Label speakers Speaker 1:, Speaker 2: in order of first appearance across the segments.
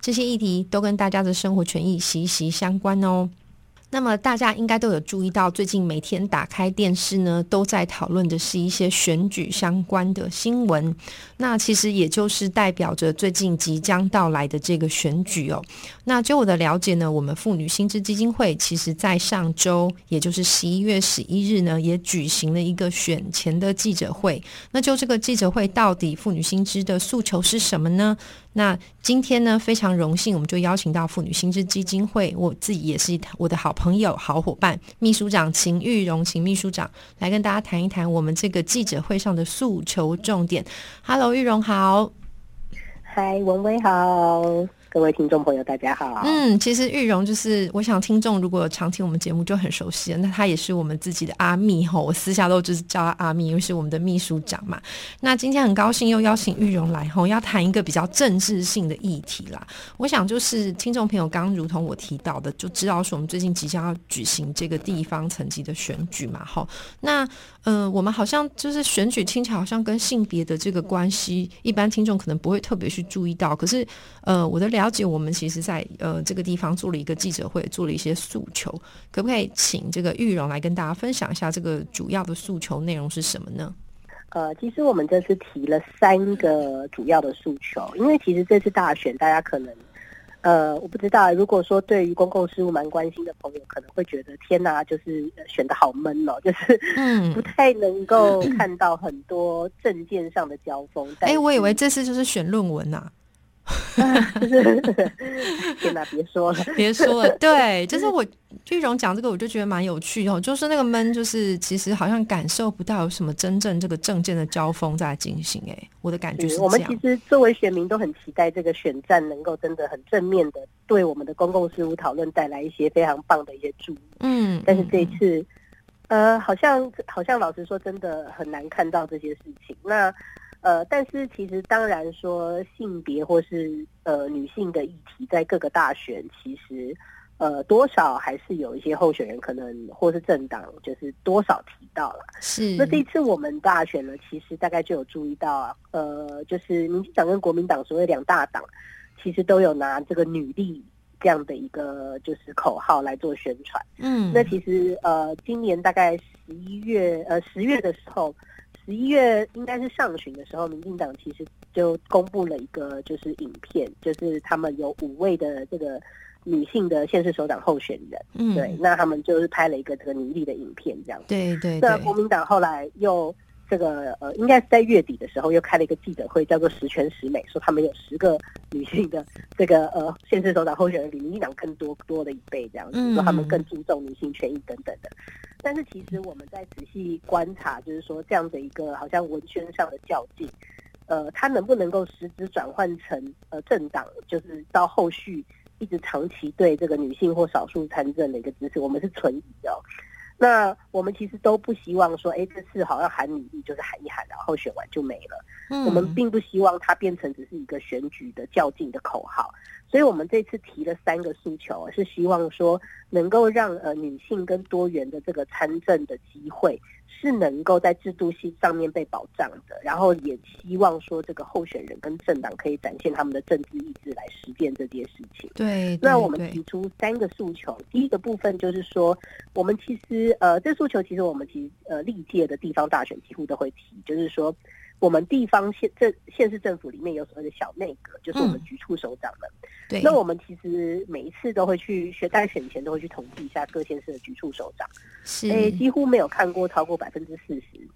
Speaker 1: 这些议题都跟大家的生活权益息息相关哦。那么大家应该都有注意到，最近每天打开电视呢，都在讨论的是一些选举相关的新闻。那其实也就是代表着最近即将到来的这个选举哦。那就我的了解呢，我们妇女薪资基金会其实在上周，也就是十一月十一日呢，也举行了一个选前的记者会。那就这个记者会，到底妇女薪资的诉求是什么呢？那今天呢，非常荣幸，我们就邀请到妇女薪资基金会，我自己也是我的好朋友、好伙伴，秘书长秦玉荣，秦秘书长来跟大家谈一谈我们这个记者会上的诉求重点。Hello，玉荣好，
Speaker 2: 嗨，文威好。各位听众朋友，大家好。
Speaker 1: 嗯，其实玉荣就是，我想听众如果常听我们节目就很熟悉了。那他也是我们自己的阿密吼，我私下都就是叫他阿密，因为是我们的秘书长嘛。那今天很高兴又邀请玉荣来吼，要谈一个比较政治性的议题啦。我想就是听众朋友刚如同我提到的，就知道说我们最近即将要举行这个地方层级的选举嘛。吼，那呃，我们好像就是选举听起来好像跟性别的这个关系，一般听众可能不会特别去注意到。可是呃，我的了解，我们其实在呃这个地方做了一个记者会，做了一些诉求，可不可以请这个玉荣来跟大家分享一下这个主要的诉求内容是什么呢？
Speaker 2: 呃，其实我们这次提了三个主要的诉求，因为其实这次大选，大家可能呃我不知道，如果说对于公共事务蛮关心的朋友，可能会觉得天哪，就是选的好闷哦，就是嗯不太能够看到很多政见上的交锋。
Speaker 1: 哎，我以为这次就是选论文呐。
Speaker 2: 就是 天哪，别说了，
Speaker 1: 别说了。对，就是我玉荣讲这个，我就觉得蛮有趣哦。就是那个闷，就是其实好像感受不到有什么真正这个政见的交锋在进行。哎，我的感觉是
Speaker 2: 我们其实作为选民都很期待这个选战能够真的很正面的对我们的公共事务讨论带来一些非常棒的一些注意。嗯，但是这一次，呃，好像好像老实说，真的很难看到这些事情。那。呃，但是其实当然说性别或是呃女性的议题，在各个大选，其实呃多少还是有一些候选人可能或是政党，就是多少提到了。
Speaker 1: 是。
Speaker 2: 那这一次我们大选呢，其实大概就有注意到啊，呃，就是民进党跟国民党所谓两大党，其实都有拿这个女力这样的一个就是口号来做宣传。嗯。那其实呃，今年大概十一月呃十月的时候。十一月应该是上旬的时候，民进党其实就公布了一个就是影片，就是他们有五位的这个女性的县市首长候选人，嗯，对，那他们就是拍了一个这个女力的影片，这样，
Speaker 1: 对对。
Speaker 2: 那国民党后来又这个呃，应该是在月底的时候又开了一个记者会，叫做十全十美，说他们有十个女性的这个呃县市首长候选人比民进党更多多了一倍，这样子，说他们更注重女性权益等等的。但是其实我们在仔细观察，就是说这样的一个好像文宣上的较劲，呃，它能不能够实质转换成呃政党，就是到后续一直长期对这个女性或少数参政的一个支持，我们是存疑的。那我们其实都不希望说，哎，这次好像喊女力就是喊一喊，然后选完就没了。嗯，我们并不希望它变成只是一个选举的较劲的口号。所以我们这次提了三个诉求，是希望说能够让呃女性跟多元的这个参政的机会是能够在制度性上面被保障的，然后也希望说这个候选人跟政党可以展现他们的政治意志来实践这件事情。
Speaker 1: 对，
Speaker 2: 那我们提出三个诉求，第一个部分就是说，我们其实呃这诉求其实我们其实呃历届的地方大选几乎都会提，就是说。我们地方县政县市政府里面有所谓的小内阁，就是我们局处首长们。
Speaker 1: 对，
Speaker 2: 那我们其实每一次都会去选，在选前都会去统计一下各县市的局处首长。
Speaker 1: 是，
Speaker 2: 诶，几乎没有看过超过百分之四十。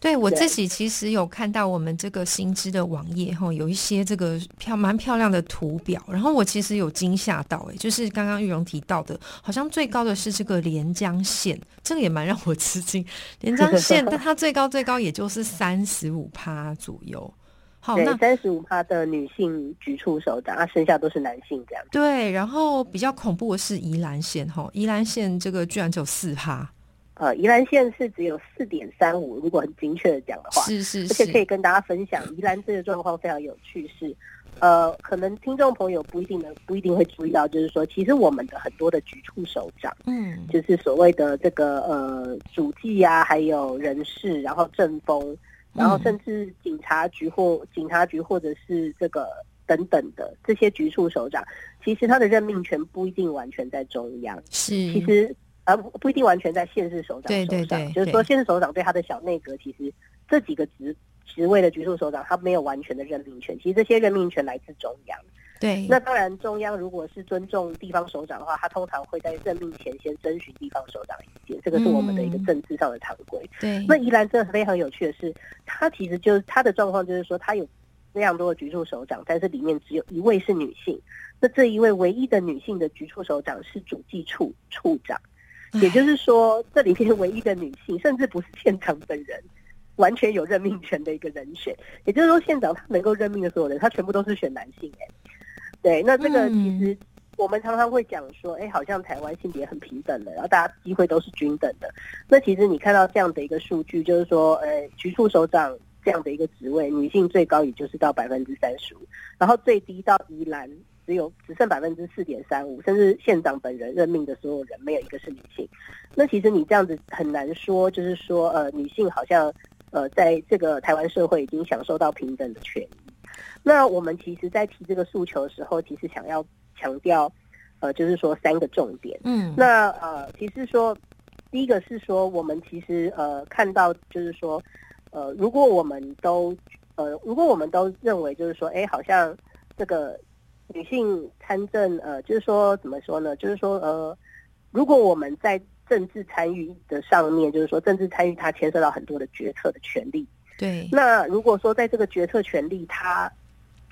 Speaker 1: 对我自己其实有看到我们这个新知的网页哈，有一些这个漂蛮漂亮的图表，然后我其实有惊吓到哎，就是刚刚玉荣提到的，好像最高的是这个连江县，这个也蛮让我吃惊。连江县，但 它最高最高也就是三十五趴左右，好，那，
Speaker 2: 三十五趴的女性举出手掌，啊，剩下都是男性这样子。
Speaker 1: 对，然后比较恐怖的是宜兰县哈，宜兰县这个居然只有四趴，
Speaker 2: 呃，宜兰县是只有四点三五，如果很精确的讲的话，
Speaker 1: 是是
Speaker 2: 而且可以，跟大家分享，宜兰这个状况非常有趣是，呃，可能听众朋友不一定能不一定会注意到，就是说，其实我们的很多的局处首长，
Speaker 1: 嗯，
Speaker 2: 就是所谓的这个呃主计啊，还有人事，然后政风，然后
Speaker 1: 嗯
Speaker 2: 甚至警察局或警察局或者是这个等等的这些局处首长，其实他的任命权不一定完全在中央，
Speaker 1: 是，
Speaker 2: 其实呃不不一定完全在县市首长
Speaker 1: 对对
Speaker 2: 手上，
Speaker 1: 对
Speaker 2: 就是说
Speaker 1: 对
Speaker 2: 县市首长对他的小内阁，其实这几个职职位的局处首长，他没有完全的任命权，其实这些任命权来自中央。
Speaker 1: 对，
Speaker 2: 那当然，中央如果是尊重地方首长的话，他通常会在任命前先征询地方首长意见，这个是我们的一个
Speaker 1: 嗯
Speaker 2: 政治上的常规。
Speaker 1: 对，
Speaker 2: 那宜兰真的非常有趣的是，他其实就是他的状况就是说，他有非常多的局处首长，但是里面只有一位是女性。那这一位唯一的女性的局处首长是主计处处长，也就是说，这里面唯一的女性，甚至不是县长本人。完全有任命权的一个人选，也就是说，县长他能够任命的所有人，他全部都是选男性、哎，对，那这个其实我们常常会讲说，哎，好像台湾性别很平等的，然后大家机会都是均等的。那其实你看到这样的一个数据，就是说，呃，局处首长这样的一个职位，女性最高也就是到百分之三十五，然后最低到宜兰只有只剩百分之四点三五，甚至县长本人任命的所有人没有一个是女性。那其实你这样子很难说，就是说，呃，女性好像呃在这个台湾社会已经享受到平等的权益。那我们其实，在提这个诉求的时候，其实想要强调，呃，就是说三个重点。
Speaker 1: 嗯，
Speaker 2: 那呃，其实说第一个是说，我们其实呃看到就是说，呃，如果我们都呃，如果我们都认为就是说，哎，好像这个女性参政，呃，就是说怎么说呢？就是说呃，如果我们在政治参与的上面，就是说政治参与它牵涉到很多的决策的权利。
Speaker 1: 对，
Speaker 2: 那如果说在这个决策权利，他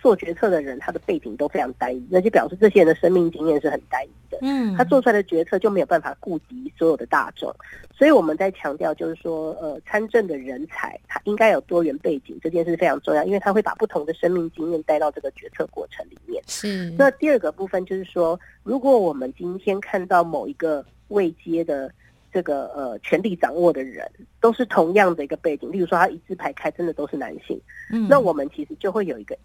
Speaker 2: 做决策的人，他的背景都非常单一，那就表示这些人的生命经验是很单一的。
Speaker 1: 嗯，
Speaker 2: 他做出来的决策就没有办法顾及所有的大众，所以我们在强调就是说，呃，参政的人才他应该有多元背景，这件事非常重要，因为他会把不同的生命经验带到这个决策过程里面。
Speaker 1: 是，
Speaker 2: 那第二个部分就是说，如果我们今天看到某一个未接的这个呃权力掌握的人，都是同样的一个背景，例如说他一字排开，真的都是男性，
Speaker 1: 嗯，
Speaker 2: 那我们其实就会有一个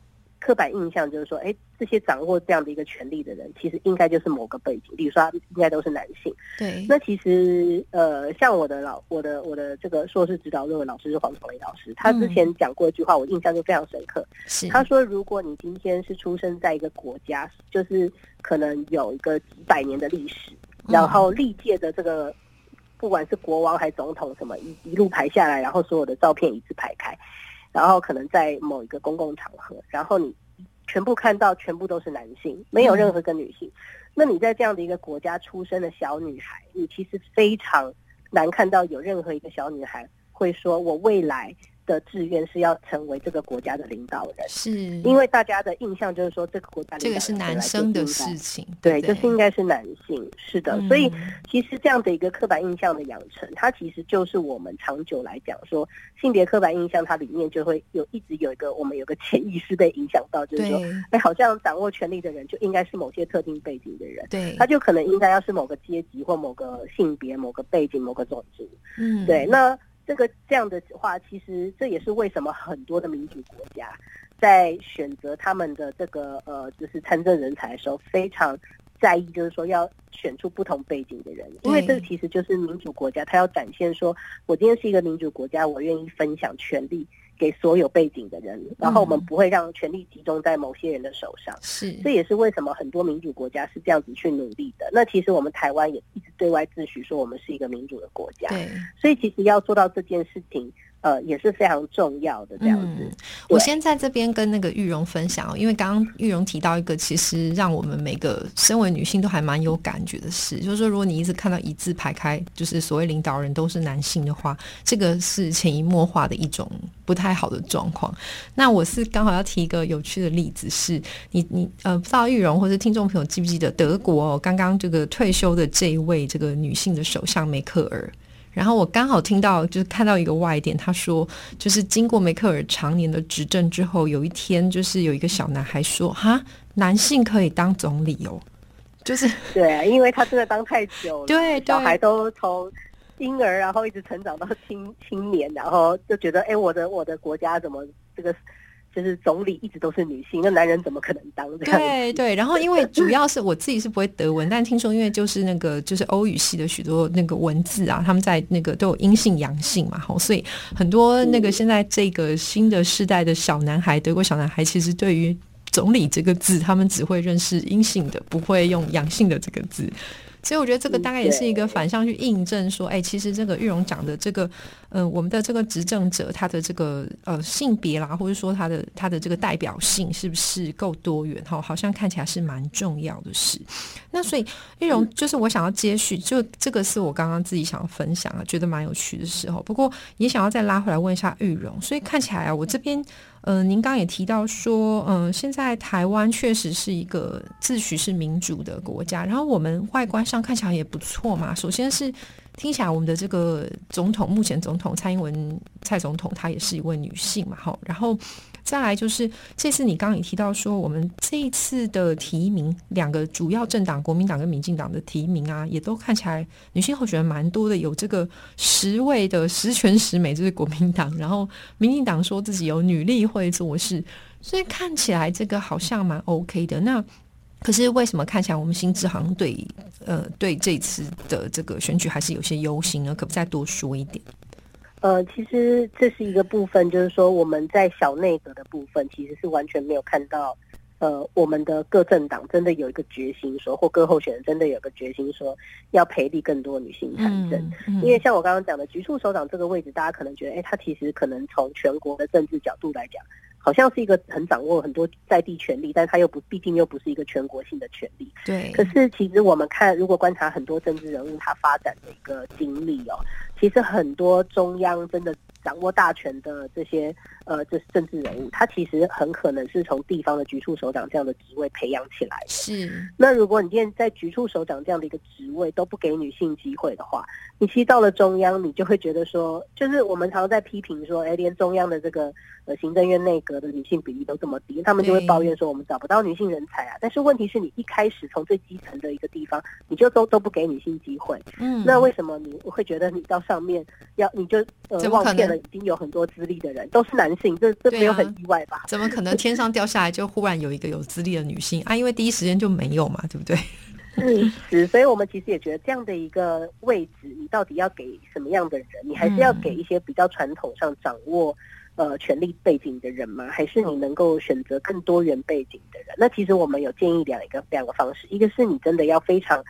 Speaker 2: 刻板印象，就是说，哎，这些掌握这样的一个权力的人，其实应该就是某个背景，比如说他应该都是男性。
Speaker 1: 对，
Speaker 2: 那其实呃，像我的老我的我的这个硕士指导论文老师是黄崇雷老师，他之前讲过一句话，我印象就非常深刻。
Speaker 1: 是
Speaker 2: 他说，如果你今天是出生在一个国家，就是可能有一个几百年的历史，然后历届的这个不管是国王还是总统什么一一路排下来，然后所有的照片一字排开，然后可能在某一个公共场合，然后你全部看到全部都是男性，没有任何一个女性。那你在这样的一个国家出生的小女孩，你其实非常难看到有任何一个小女孩会说我未来的志愿是要成为这个国家的领导人。
Speaker 1: 是，
Speaker 2: 因为大家的印象就是说，这个国家
Speaker 1: 这个是男生的事情，
Speaker 2: 对，
Speaker 1: 不
Speaker 2: 就是应该是男性，是的。
Speaker 1: 嗯
Speaker 2: 所以其实这样的一个刻板印象的养成，它其实就是我们长久来讲说性别刻板印象，它里面就会有一直有一个我们有个潜意识被影响到，就是说，哎，好像掌握权力的人就应该是某些特定背景的人，
Speaker 1: 对，
Speaker 2: 他就可能应该要是某个阶级或某个性别、某个背景、某个种族。
Speaker 1: 嗯，
Speaker 2: 对，那这个这样的话，其实这也是为什么很多的民主国家在选择他们的这个呃，就是参政人才的时候，非常在意，就是说要选出不同背景的人，因为这个其实就是民主国家，他要展现说，我今天是一个民主国家，我愿意分享权利给所有背景的人，然后我们
Speaker 1: 嗯
Speaker 2: 不会让权力集中在某些人的手上。
Speaker 1: 是，
Speaker 2: 这也是为什么很多民主国家是这样子去努力的。那其实我们台湾也一直对外自诩说我们是一个民主的国家，
Speaker 1: 对。
Speaker 2: 所以其实要做到这件事情，呃，也是非常重要的。这样子，
Speaker 1: 嗯我先在这边跟那个玉荣分享哦，因为刚刚玉荣提到一个，其实让我们每个身为女性都还蛮有感觉的事，就是说，如果你一直看到一字排开，就是所谓领导人都是男性的话，这个是潜移默化的一种不太好的状况。那我是刚好要提一个有趣的例子是，你你呃，不知道玉荣或者听众朋友记不记得德国哦，刚刚这个退休的这一位这个女性的首相梅克尔。然后我刚好听到，就是看到一个外电，他说，就是经过梅克尔常年的执政之后，有一天就是有一个小男孩说：“哈，男性可以当总理哦。”就是
Speaker 2: 对啊，因为他真的当太久了，
Speaker 1: 对，
Speaker 2: 小孩都从婴儿然后一直成长到青青年，然后就觉得，哎，我的我的国家怎么这个？就是总理一直都是女性，那男人怎么可能当？
Speaker 1: 对对，然后因为主要是我自己是不会德文，但听说因为就是那个就是欧语系的许多那个文字啊，他们在那个都有阴性阳性嘛，好，所以很多那个现在这个新的世代的小男孩，德国小男孩，其实对于总理这个字，他们只会认识阴性的，不会用阳性的这个字。所以我觉得这个大概也是一个反向去印证说，哎，其实这个玉荣讲的这个，呃，我们的这个执政者他的这个呃性别啦，或者说他的他的这个代表性是不是够多元哈？好像看起来是蛮重要的事。那所以玉荣就是我想要接续，就这个是我刚刚自己想要分享啊，觉得蛮有趣的时候。不过也想要再拉回来问一下玉荣，所以看起来啊，我这边。嗯，您刚也提到说，嗯，现在台湾确实是一个自诩是民主的国家，然后我们外观上看起来也不错嘛。首先是听起来我们的这个总统，目前总统蔡英文蔡总统，她也是一位女性嘛，好，然后。再来就是这次你刚刚也提到说，我们这一次的提名，两个主要政党国民党跟民进党的提名啊，也都看起来女性候选人蛮多的，有这个十位的十全十美，就是国民党，然后民进党说自己有女力会做事，所以看起来这个好像蛮 OK 的。那可是为什么看起来我们新智行对呃对这次的这个选举还是有些忧心呢？可不再多说一点？
Speaker 2: 呃，其实这是一个部分，就是说我们在小内阁的部分，其实是完全没有看到，呃，我们的各政党真的有一个决心说，或各候选人真的有个决心说要培力更多女性参政。因为像我刚刚讲的局处首长这个位置，大家可能觉得，哎，他其实可能从全国的政治角度来讲。好像是一个很掌握很多在地权力，但他又不，毕竟又不是一个全国性的权力。
Speaker 1: 对。
Speaker 2: 可是其实我们看，如果观察很多政治人物他发展的一个经历哦，其实很多中央真的。掌握大权的这些呃，这政治人物，他其实很可能是从地方的局处首长这样的职位培养起来的。
Speaker 1: 是。
Speaker 2: 那如果你现在在局处首长这样的一个职位都不给女性机会的话，你其实到了中央，你就会觉得说，就是我们常常在批评说，哎，连中央的这个呃行政院内阁的女性比例都这么低，他们就会抱怨说我们找不到女性人才啊。但是问题是你一开始从最基层的一个地方，你就都都不给女性机会。嗯。那为什么你会觉得你到上面要你就呃忘骗了？已经有很多资历的人都是男性，这这没有很意外吧？
Speaker 1: 怎么可能天上掉下来就忽然有一个有资历的女性啊？因为第一时间就没有嘛，对不对？
Speaker 2: 嗯，是，所以我们其实也觉得这样的一个位置，你到底要给什么样的人？你还是要给一些比较传统上掌握呃权力背景的人吗？还是你能够选择更多元背景的人？那其实我们有建议两个两个方式，一个是你真的要非常。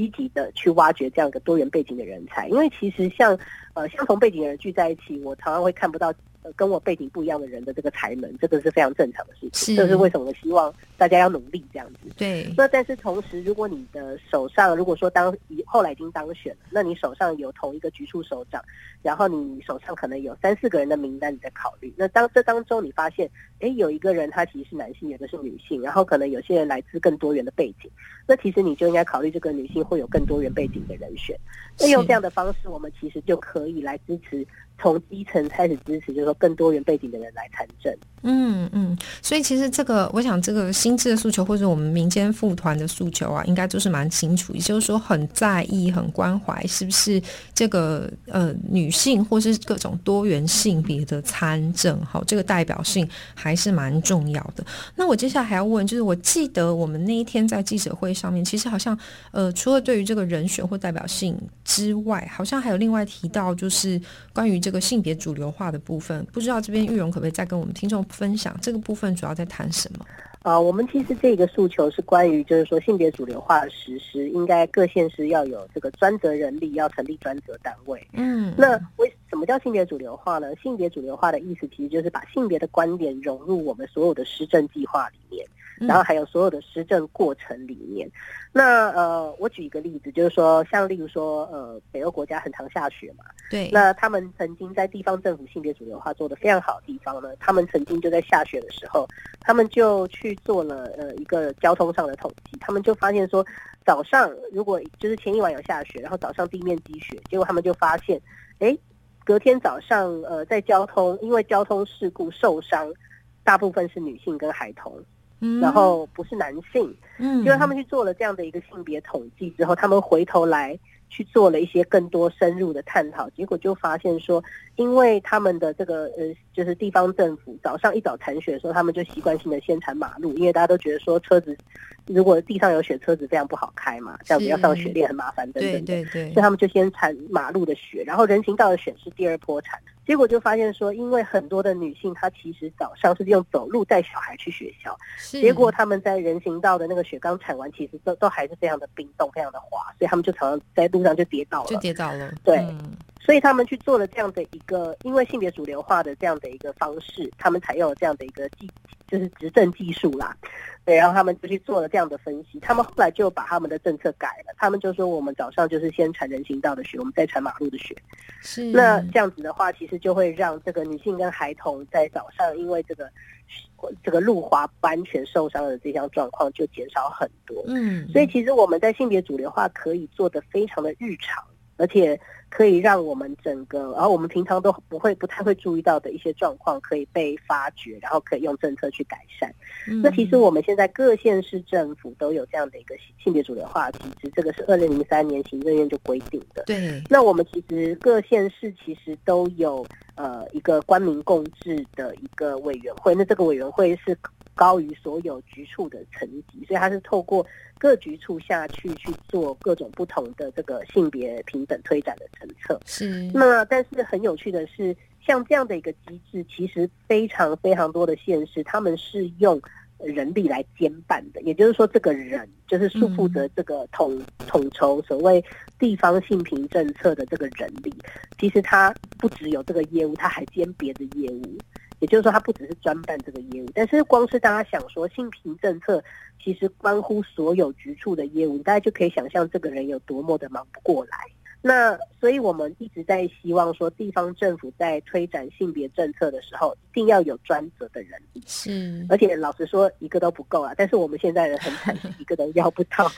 Speaker 2: 积极的去挖掘这样一个多元背景的人才，因为其实像呃相同背景的人聚在一起，我常常会看不到。呃，跟我背景不一样的人的这个才能，这个是非常正常的事情。这是为什么我希望大家要努力这样子。
Speaker 1: 对。
Speaker 2: 那但是同时，如果你的手上，如果说当以后来已经当选了，那你手上有同一个局处首长，然后你手上可能有三四个人的名单你在考虑。那当这当中你发现，哎，有一个人他其实是男性，有的是女性，然后可能有些人来自更多元的背景，那其实你就应该考虑这个女性会有更多元背景的人选。那用这样的方式，我们其实就可以来支持。从基层开始支持，就是说更多元背景的人来参政。
Speaker 1: 嗯嗯，所以其实这个，我想这个心智的诉求，或者我们民间妇团的诉求啊，应该都是蛮清楚，也就是说很在意、很关怀，是不是这个呃女性或是各种多元性别的参政，好，这个代表性还是蛮重要的。那我接下来还要问，就是我记得我们那一天在记者会上面，其实好像呃，除了对于这个人选或代表性之外，好像还有另外提到，就是关于这。这个性别主流化的部分，不知道这边玉荣可不可以再跟我们听众分享这个部分主要在谈什么？
Speaker 2: 啊，我们其实这个诉求是关于，就是说性别主流化的实施，应该各县市要有这个专责人力，要成立专责单位。嗯，那为什么叫性别主流化呢？性别主流化的意思其实就是把性别的观点融入我们所有的施政计划里面。然后还有所有的施政过程里面。那呃，我举一个例子，就是说，像例如说，呃，北欧国家很常下雪嘛，
Speaker 1: 对，
Speaker 2: 那他们曾经在地方政府性别主流化做的非常好的地方呢，他们曾经就在下雪的时候，他们就去做了呃一个交通上的统计，他们就发现说，早上如果就是前一晚有下雪，然后早上地面积雪，结果他们就发现，哎，隔天早上呃在交通因为交通事故受伤，大部分是女性跟孩童。然后不是男性，嗯，因为他们去做了这样的一个性别统计之后，他们回头来去做了一些更多深入的探讨，结果就发现说，因为他们的这个呃，就是地方政府早上一早铲雪的时候，他们就习惯性的先铲马路，因为大家都觉得说车子如果地上有雪，车子非常不好开嘛，这样子要上雪链很麻烦等等，
Speaker 1: 对对对，
Speaker 2: 所以他们就先铲马路的雪，然后人行道的雪是第二波铲。结果就发现说，因为很多的女性她其实早上是用走路带小孩去学校，结果他们在人行道的那个雪刚铲完，其实都都还是非常的冰冻，非常的滑，所以他们就常常在路上就跌倒了，
Speaker 1: 就跌倒了。
Speaker 2: 对，所以他们去做了这样的一个，因为性别主流化的这样的一个方式，他们采用了这样的一个技，就是执政技术啦。对，然后他们就去做了这样的分析，他们后来就把他们的政策改了，他们就说我们早上就是先铲人行道的雪，我们再铲马路的雪。
Speaker 1: 是，
Speaker 2: 那这样子的话，其实就会让这个女性跟孩童在早上因为这个这个路滑不安全受伤的这项状况就减少很多。嗯，所以其实我们在性别主流化可以做的非常的日常。而且可以让我们整个，然后我们平常都不会、不太会注意到的一些状况，可以被发掘，然后可以用政策去改善。那其实我们现在各县市政府都有这样的一个性别主流化机制，这个是二零零三年行政院就规定的。
Speaker 1: 对。
Speaker 2: 那我们其实各县市其实都有呃一个官民共治的一个委员会，那这个委员会是。高于所有局处的层级，所以它是透过各局处下去去做各种不同的这个性别平等推展的政策。
Speaker 1: 是。
Speaker 2: 那但是很有趣的是，像这样的一个机制，其实非常非常多的县市，他们是用人力来兼办的。也就是说，这个人就是负负责这个统统筹所谓地方性平政策的这个人力，其实他不只有这个业务，他还兼别的业务。也就是说，他不只是专办这个业务，但是光是大家想说性平政策，其实关乎所有局处的业务，大家就可以想象这个人有多么的忙不过来。那所以我们一直在希望说，地方政府在推展性别政策的时候，一定要有专责的人。
Speaker 1: 是，
Speaker 2: 而且老实说，一个都不够啊。但是我们现在人很惨，一个都要不到。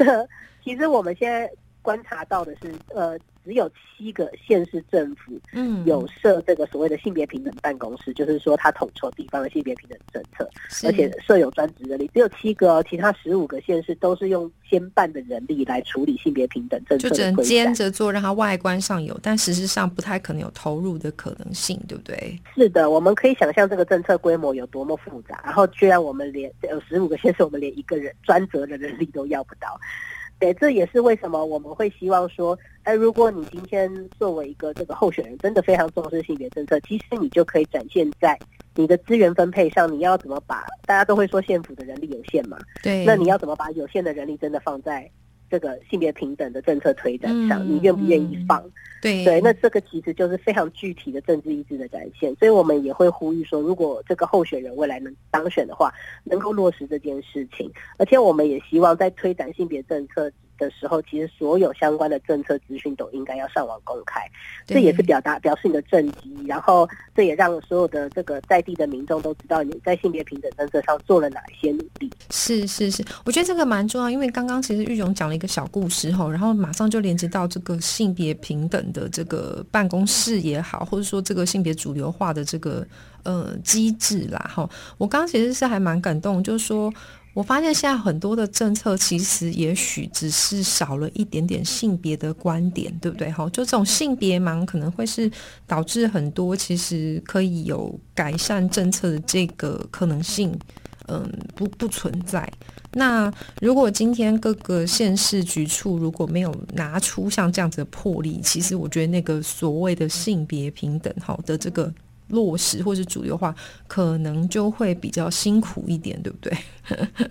Speaker 2: 其实我们现在观察到的是，呃。只有七个县市政府，嗯，有设这个所谓的性别平等办公室，就是说他统筹地方的性别平等政策，而且设有专职人力，只有七个哦，其他十五个县市都是用兼办的人力来处理性别平等政策，
Speaker 1: 就只能兼着做，让它外观上有，但实质上不太可能有投入的可能性，对不对？
Speaker 2: 是的，我们可以想象这个政策规模有多么复杂，然后居然我们连有十五个县市，我们连一个人专责的人力都要不到。对，这也是为什么我们会希望说，哎，如果你今天作为一个这个候选人，真的非常重视性别政策，其实你就可以展现在你的资源分配上，你要怎么把大家都会说县府的人力有限嘛？
Speaker 1: 对，
Speaker 2: 那你要怎么把有限的人力真的放在？这个性别平等的政策推展上，你愿不愿意放？
Speaker 1: 对
Speaker 2: 对，那这个其实就是非常具体的政治意志的展现。所以我们也会呼吁说，如果这个候选人未来能当选的话，能够落实这件事情。而且我们也希望在推展性别政策。的时候，其实所有相关的政策资讯都应该要上网公开，这也是表达表示你的政绩，然后这也让所有的这个在地的民众都知道你在性别平等政策上做了哪一些努力。
Speaker 1: 是是是，我觉得这个蛮重要，因为刚刚其实玉荣讲了一个小故事哈，然后马上就连接到这个性别平等的这个办公室也好，或者说这个性别主流化的这个呃机制啦哈。我刚刚其实是还蛮感动，就是说。我发现现在很多的政策其实也许只是少了一点点性别的观点，对不对？哈，就这种性别盲可能会是导致很多其实可以有改善政策的这个可能性，嗯，不不存在。那如果今天各个县市局处如果没有拿出像这样子的魄力，其实我觉得那个所谓的性别平等，好的这个。落实或是主流化，可能就会比较辛苦一点，对不对？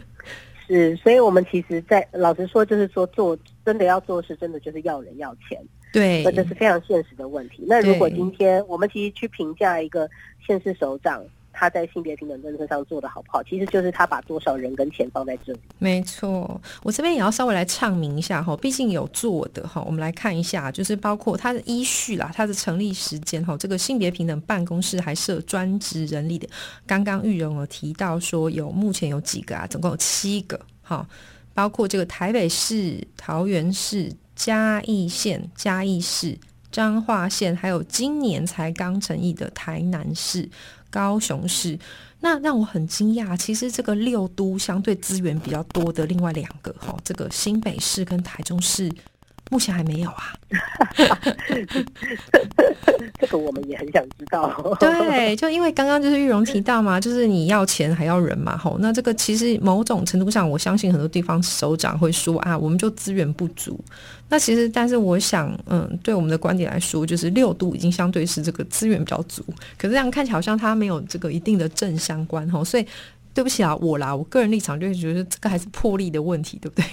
Speaker 2: 是，所以我们其实，在老实说，就是说做真的要做事，真的就是要人要钱，
Speaker 1: 对，
Speaker 2: 那这是非常现实的问题。那如果今天我们其实去评价一个县市首长，他在性别平等政策上做的好不好，其实就是他把多少人跟钱放在这里。
Speaker 1: 没错，我这边也要稍微来唱明一下哈，毕竟有做的哈，我们来看一下，就是包括它的依序啦，它的成立时间哈，这个性别平等办公室还设专职人力的。刚刚玉荣有提到说有目前有几个啊，总共有七个哈，包括这个台北市、桃园市、嘉义县、嘉义市、彰化县，还有今年才刚成立的台南市。高雄市，那让我很惊讶。其实这个六都相对资源比较多的另外两个，哈，这个新北市跟台中市。目前还没有啊，
Speaker 2: 这个我们也很想知道。
Speaker 1: 对，就因为刚刚就是玉荣提到嘛，就是你要钱还要人嘛，吼，那这个其实某种程度上，我相信很多地方首长会说啊，我们就资源不足。那其实，但是我想，嗯，对我们的观点来说，就是六度已经相对是这个资源比较足，可是这样看起来好像它没有这个一定的正相关，吼，所以对不起啊，我啦，我个人立场就觉得这个还是魄力的问题，对不对？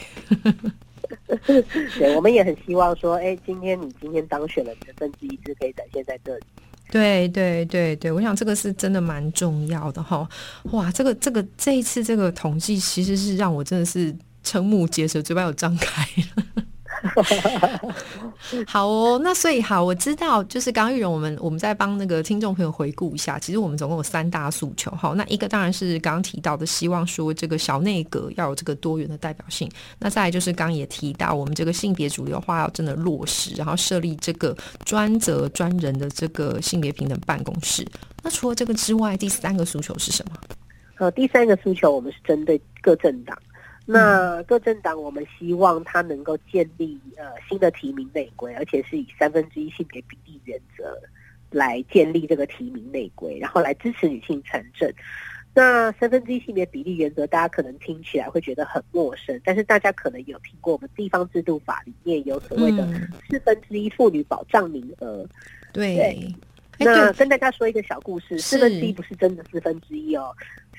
Speaker 2: 对，我们也很希望说，哎，今天你今天当选了，你的政治意志可以展现在这里。
Speaker 1: 对对对对，我想这个是真的蛮重要的哈。哇，这个这个这一次这个统计，其实是让我真的是瞠目结舌，嘴巴有张开了。好哦，那所以好，我知道，就是刚玉荣，我们我们在帮那个听众朋友回顾一下，其实我们总共有三大诉求。好，那一个当然是刚刚提到的，希望说这个小内阁要有这个多元的代表性。那再来就是刚也提到，我们这个性别主流化要真的落实，然后设立这个专责专人的这个性别平等办公室。那除了这个之外，第三个诉求是什么？
Speaker 2: 呃，第三个诉求我们是针对各政党。那各政党，我们希望它能够建立呃新的提名内规，而且是以三分之一性别比例原则来建立这个提名内规，然后来支持女性参政。那三分之一性别比例原则，大家可能听起来会觉得很陌生，但是大家可能有听过我们地方制度法里面有所谓的四分之一妇女保障名额。
Speaker 1: 对，
Speaker 2: 那跟大家说一个小故事，四分之一不是真的四分之一哦。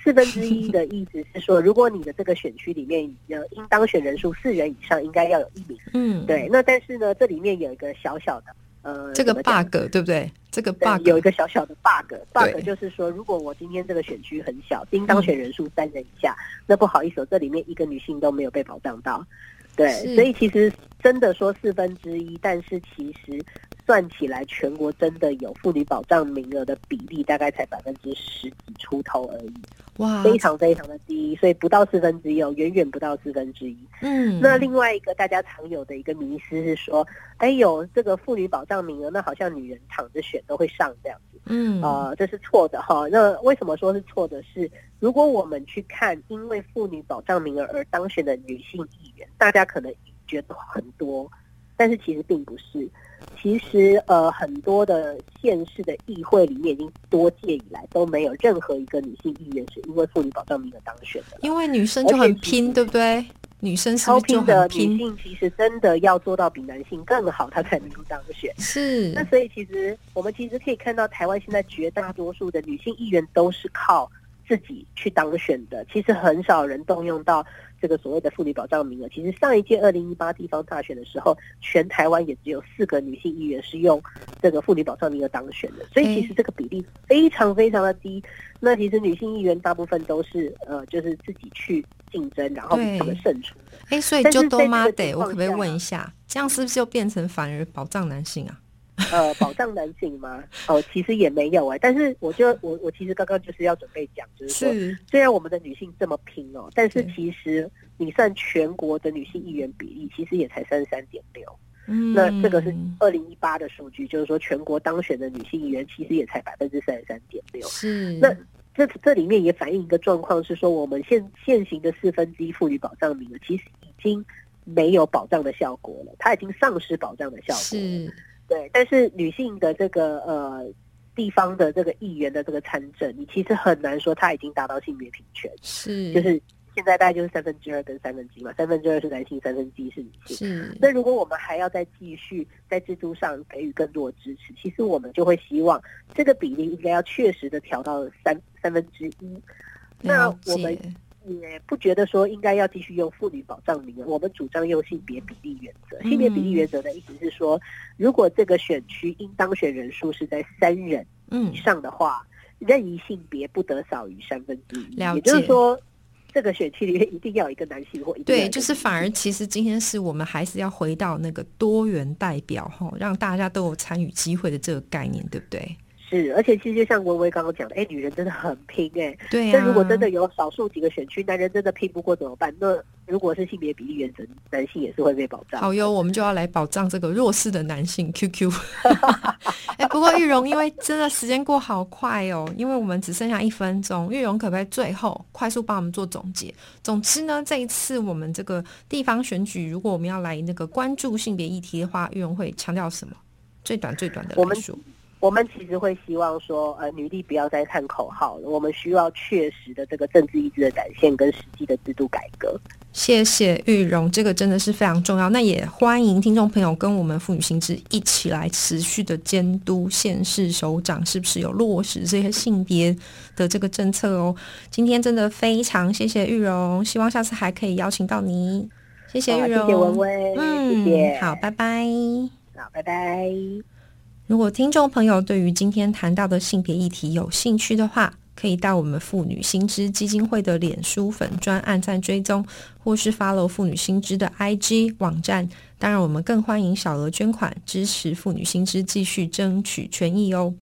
Speaker 2: 四分之一的意思是说，如果你的这个选区里面呃应当选人数四人以上，应该要有一名。嗯，对。那但是呢，这里面有一个小小的呃，
Speaker 1: 这个 bug 对不对？这个 bug
Speaker 2: 有一个小小的 bug，bug 就是说，如果我今天这个选区很小，应当选人数三人以下，那不好意思，这里面一个女性都没有被保障到。对，所以其实真的说四分之一，但是其实。算起来，全国真的有妇女保障名额的比例大概才百分之十几出头而已，哇，非常非常的低，所以不到四分之一哦，远远不到四分之一。嗯，那另外一个大家常有的一个迷思是说，哎，有这个妇女保障名额，那好像女人躺着选都会上这样子。嗯，啊，这是错的哈。那为什么说是错的？是如果我们去看因为妇女保障名额而当选的女性议员，大家可能觉得很多，但是其实并不是。其实，呃，很多的县市的议会里面，已经多届以来都没有任何一个女性议员是因为妇女保障名额当选的。
Speaker 1: 因为女生就很拼，对不对？女生
Speaker 2: 超拼的女性，其实真的要做到比男性更好，她才能够当选。
Speaker 1: 是。
Speaker 2: 那所以，其实我们其实可以看到，台湾现在绝大多数的女性议员都是靠自己去当选的，其实很少人动用到。这个所谓的妇女保障名额，其实上一届二零一八地方大选的时候，全台湾也只有四个女性议员是用这个妇女保障名额当选的，所以其实这个比例非常非常的低。那其实女性议员大部分都是呃，就是自己去竞争，然后他们胜出。
Speaker 1: 哎，所以就多妈得，我可不可以问一下，这样是不是就变成反而保障男性啊？
Speaker 2: 呃，保障男性吗？哦，其实也没有哎。但是，我就我我其实刚刚就是要准备讲，就是说，虽然我们的女性这么拼哦，但是其实你算全国的女性议员比例，其实也才三十三点六。嗯，那这个是二零一八的数据，就是说全国当选的女性议员其实也才百分之三十三点六。
Speaker 1: 是，
Speaker 2: 那这这里面也反映一个状况，是说我们现现行的四分之一妇女保障名额，其实已经没有保障的效果了，它已经丧失保障的效果。
Speaker 1: 是。
Speaker 2: 对，但是女性的这个呃地方的这个议员的这个参政，你其实很难说她已经达到性别平权，
Speaker 1: 是，
Speaker 2: 就是现在大概就是三分之二跟三分之一嘛，三分之二是男性，三分之一是女性。
Speaker 1: 是，
Speaker 2: 那如果我们还要再继续在制度上给予更多的支持，其实我们就会希望这个比例应该要确实的调到三三分之一。那我们。也不觉得说应该要继续用妇女保障名额，我们主张用性别比例原则。性别比例原则的意思是说，如果这个选区应当选人数是在三人以上的话，任意性别不得少于三分之一，也就是说，这个选区里面一定要有一个男性或一
Speaker 1: 对，就是反而其实今天是我们还是要回到那个多元代表哈，让大家都有参与机会的这个概念，对不对？
Speaker 2: 是，而且其实就像文薇刚刚讲的，哎，女人真的很拼哎、
Speaker 1: 对啊。
Speaker 2: 那如果真的有少数几个选区男人真的拼不过怎么办？那如果是性别比例原则，男性也是会被保障。
Speaker 1: 好哟，我们就要来保障这个弱势的男性 QQ。哎、不过玉荣，因为真的时间过好快哦，因为我们只剩下一分钟，玉荣可不可以最后快速帮我们做总结？总之呢，这一次我们这个地方选举，如果我们要来那个关注性别议题的话，玉荣会强调什么？最短最短的
Speaker 2: 我们
Speaker 1: 来说，
Speaker 2: 我们其实会希望说，呃，女力不要再看口号了，我们需要确实的这个政治意志的展现跟实际的制度改革。
Speaker 1: 谢谢玉荣，这个真的是非常重要。那也欢迎听众朋友跟我们妇女新知一起来持续的监督县市首长是不是有落实这些性别的这个政策哦。今天真的非常谢谢玉荣，希望下次还可以邀请到你。谢谢玉荣，
Speaker 2: 好谢谢文威，
Speaker 1: 嗯，
Speaker 2: 谢谢，
Speaker 1: 好，拜拜。
Speaker 2: 好，拜拜。
Speaker 1: 如果听众朋友对于今天谈到的性别议题有兴趣的话，可以到我们妇女新知基金会的脸书粉专按赞追踪，或是 follow 妇女新知的 IG 网站。当然，我们更欢迎小额捐款支持妇女新知继续争取权益哦。